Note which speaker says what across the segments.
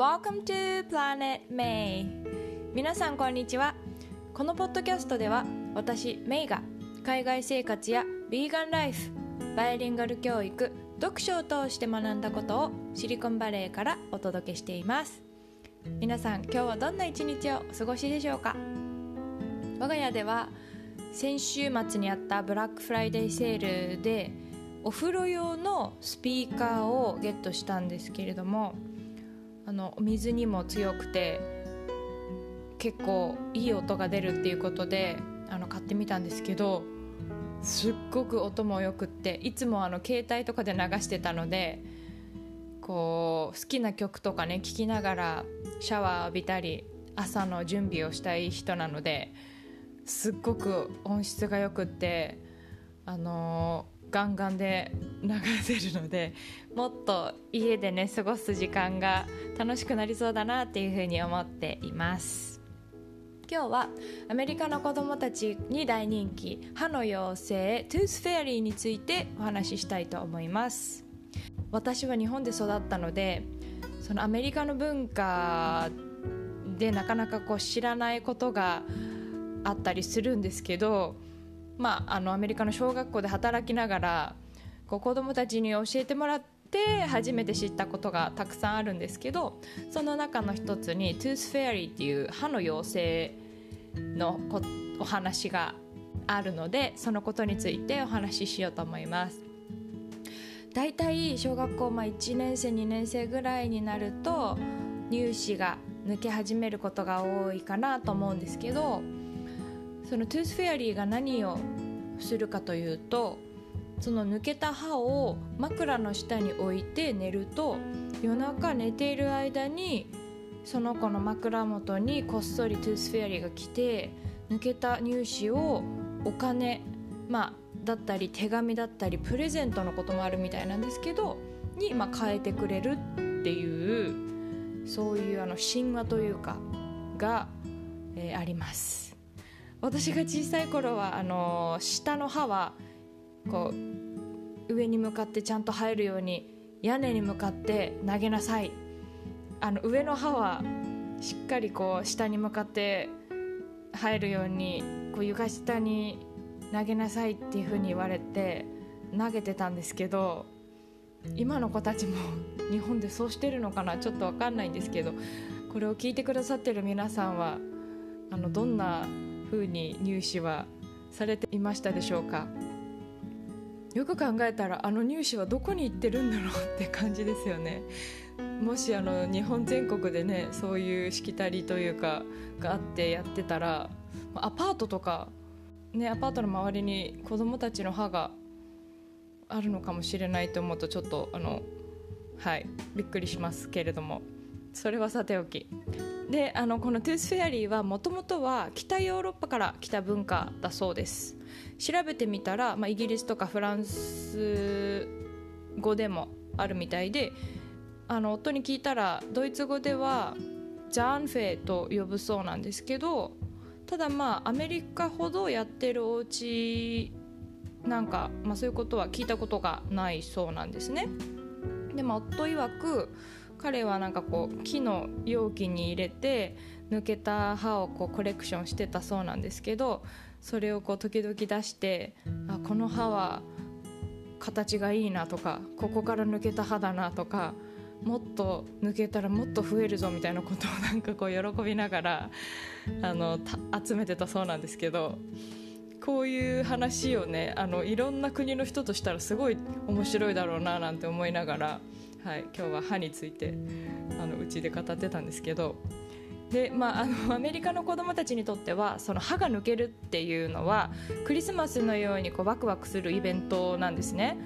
Speaker 1: Welcome to Planet May. 皆さんこんにちは。このポッドキャストでは私メイが海外生活やビーガンライフバイリンガル教育読書を通して学んだことをシリコンバレーからお届けしています。皆さん今日はどんな一日をお過ごしでしょうか？我が家では先週末にあったブラックフライデーセールでお風呂用のスピーカーをゲットしたんですけれどもあの水にも強くて結構いい音が出るっていうことであの買ってみたんですけどすっごく音もよくっていつもあの携帯とかで流してたのでこう好きな曲とかね聴きながらシャワー浴びたり朝の準備をしたい人なのですっごく音質がよくってあのーガンガンで流せるのでもっと家でね過ごす時間が楽しくなりそうだなっていうふうに思っています。今日はアメリカの子どもたちに大人気歯の妖精 Tooth Fairy についてお話ししたいと思います。私は日本で育ったのでそのアメリカの文化でなかなかこう知らないことがあったりするんですけどまあ、あのアメリカの小学校で働きながらこう子どもたちに教えてもらって初めて知ったことがたくさんあるんですけどその中の一つに Tooth Fairy っていう歯の妖精のお話があるのでそのことについてお話ししようと思います。だいたい小学校、まあ、1年生2年生ぐらいになると乳歯が抜け始めることが多いかなと思うんですけどその Tooth Fairy が何をするかというとその抜けた歯を枕の下に置いて寝ると夜中寝ている間にその子の枕元にこっそり Tooth Fairy が来て抜けた乳歯をお金まあだったり手紙だったりプレゼントのこともあるみたいなんですけどに、まあ、変えてくれるっていうそういうあの神話というかが、えー、あります。私が小さい頃はあの下の歯はこう上に向かってちゃんと生えるように屋根に向かって投げなさいあの上の歯はしっかりこう下に向かって生えるようにこう床下に投げなさいっていうふうに言われて投げてたんですけど今の子たちも日本でそうしてるのかなちょっと分かんないんですけどこれを聞いてくださってる皆さんはあのどんな風に入試はされていましたでしょうか？よく考えたらあの入試はどこに行ってるんだろうって感じですよね。もしあの日本全国でねそういうしきたりというかがあってやってたらアパートとかねアパートの周りに子供たちの歯があるのかもしれないと思うとちょっとあのはいびっくりしますけれども。それはさておきであのこの Tooth Fairy はもともとは北ヨーロッパから来た文化だそうです。調べてみたら、まあ、イギリスとかフランス語でもあるみたいであの夫に聞いたらドイツ語では Zahnfee と呼ぶそうなんですけどただまあアメリカほどやってるお家なんか、まあ、そういうことは聞いたことがないそうなんですね。でも夫曰く彼はなんかこう木の容器に入れて抜けた歯をこうコレクションしてたそうなんですけどそれをこう時々出してあこの歯は形がいいなとかここから抜けた歯だなとかもっと抜けたらもっと増えるぞみたいなことをなんかこう喜びながらあの集めてたそうなんですけどこういう話をねあのいろんな国の人としたらすごい面白いだろうななんて思いながらはい、今日は歯についてあのうちで語ってたんですけどで、まあ、あのアメリカの子どもたちにとってはその歯が抜けるっていうのはクリスマスのようにこうワクワクするイベントなんですね。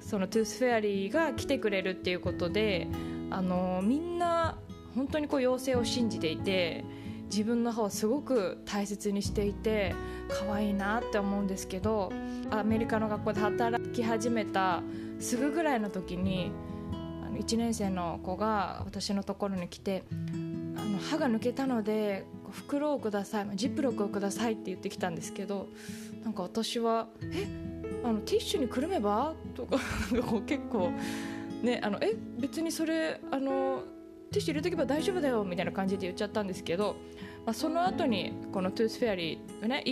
Speaker 1: その Tooth Fairy が来てくれるっていうことであのみんな本当にこう妖精を信じていて自分の歯をすごく大切にしていて可愛いなって思うんですけどアメリカの学校で働き始めたすぐぐらいの時に1年生の子が私のところに来てあの歯が抜けたので袋をくださいジップロックをくださいって言ってきたんですけどなんか私は「えあのティッシュにくるめば?」とか結構ねあのえ別にそれあのティッシュ入れとけば大丈夫だよみたいな感じで言っちゃったんですけど、まあ、その後にこの Tooth Fairy ね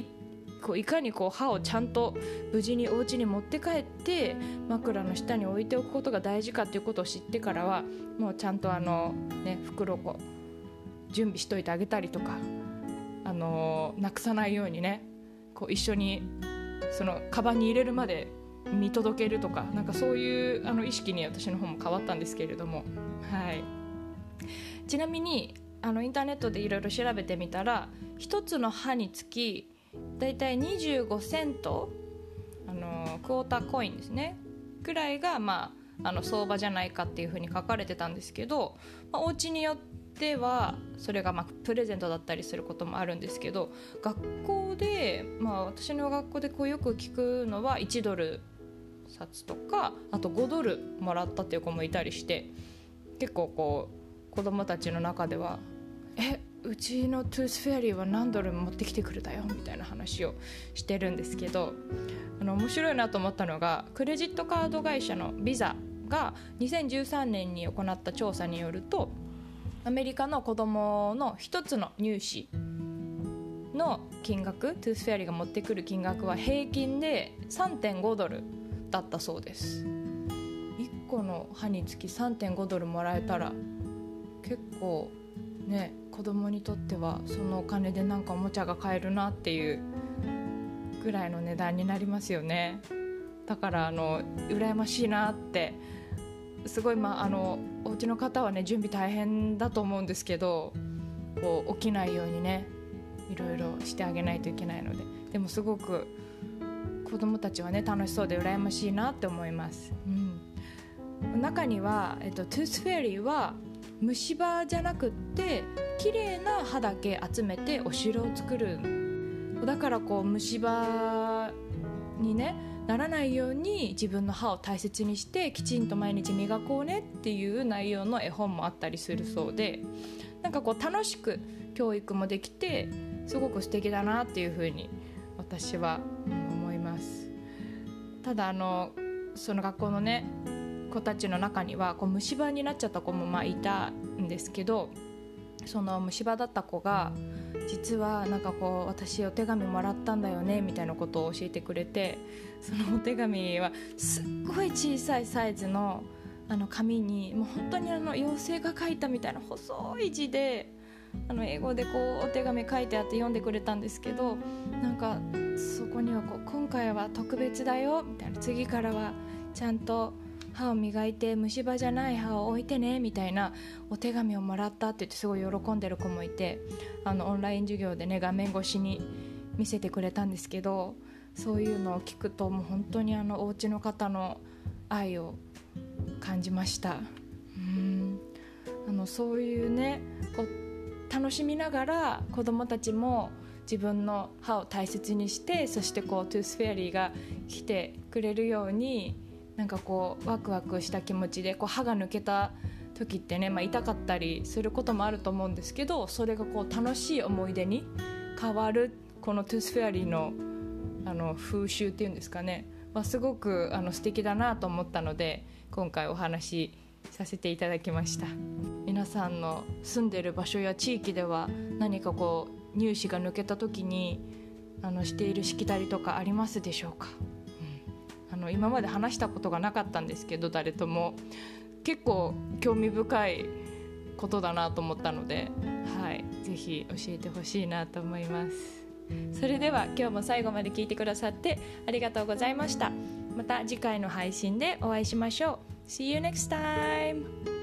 Speaker 1: こういかにこう歯をちゃんと無事にお家に持って帰って枕の下に置いておくことが大事かっていうことを知ってからはもうちゃんとあの、ね、袋を準備しといてあげたりとか、あのなくさないようにねこう一緒にそのカバンに入れるまで見届けるとかなんかそういうあの意識に私の方も変わったんですけれども、はい、ちなみにあのインターネットでいろいろ調べてみたら1つの歯につきだいたい25セントあのクォーターコインですね。くらいが、まあ、あの相場じゃないかっていうふうに書かれてたんですけど、まあ、お家によってはそれがまあプレゼントだったりすることもあるんですけど学校で、まあ、私の学校でこうよく聞くのは1ドル札とかあと5ドルもらったっていう子もいたりして結構こう子供たちの中では「えうちの Tooth Fairy は何ドル持ってきてくれたよ」みたいな話をしてるんですけどあの面白いなと思ったのがクレジットカード会社のビザが2013年に行った調査によるとアメリカの子供の1つの乳歯の金額 Tooth Fairy が持ってくる金額は平均で3.5ドルだったそうです。1個の歯につき3.5ドルもらえたら結構ね子供にとってはそのお金でなんかおもちゃが買えるなっていうぐらいの値段になりますよね。だからあの羨ましいなって。すごいまああのお家の方はね準備大変だと思うんですけどこう起きないようにねいろいろしてあげないといけないので。でもすごく子供たちはね楽しそうで羨ましいなって思います、うん、中には、えっと、トゥースフェリーは虫歯じゃなくって綺麗な歯だけ集めてお城を作る。だからこう虫歯にねならないように自分の歯を大切にしてきちんと毎日磨こうねっていう内容の絵本もあったりするそうでなんかこう楽しく教育もできてすごく素敵だなっていうふうに私は思います。ただあのその学校のね子たちの中にはこう虫歯になっちゃった子もまあいたんですけどその虫歯だった子が実はなんかこう私お手紙もらったんだよねみたいなことを教えてくれてそのお手紙はすっごい小さいサイズのあの紙にもう本当にあの妖精が書いたみたいな細い字であの英語でこうお手紙書いてあって読んでくれたんですけどなんかそこにはこう「今回は特別だよ」みたいな次からはちゃんと歯を磨いて虫歯じゃない歯を置いてねみたいなお手紙をもらったって言ってすごい喜んでる子もいてあのオンライン授業でね画面越しに見せてくれたんですけどそういうのを聞くともう本当にあのお家の方の愛を感じました。うん。あのそういうねこう楽しみながら子どもたちも自分の歯を大切にしてそしてこう Tooth Fairy が来てくれるようになんかこうワクワクした気持ちでこう歯が抜けた時ってね、まあ、痛かったりすることもあると思うんですけどそれがこう楽しい思い出に変わるこの Tooth Fairy のあの風習っていうんですかね、ま、すごくあの素敵だなと思ったので今回お話しさせていただきました。皆さんの住んでる場所や地域では何かこう乳歯が抜けた時にあのしているしきたりとかありますでしょうか？の今まで話したことがなかったんですけど誰とも。結構興味深いことだなと思ったので、はい、ぜひ教えてほしいなと思います。それでは今日も最後まで聞いてくださってありがとうございました。また次回の配信でお会いしましょう。See you next time!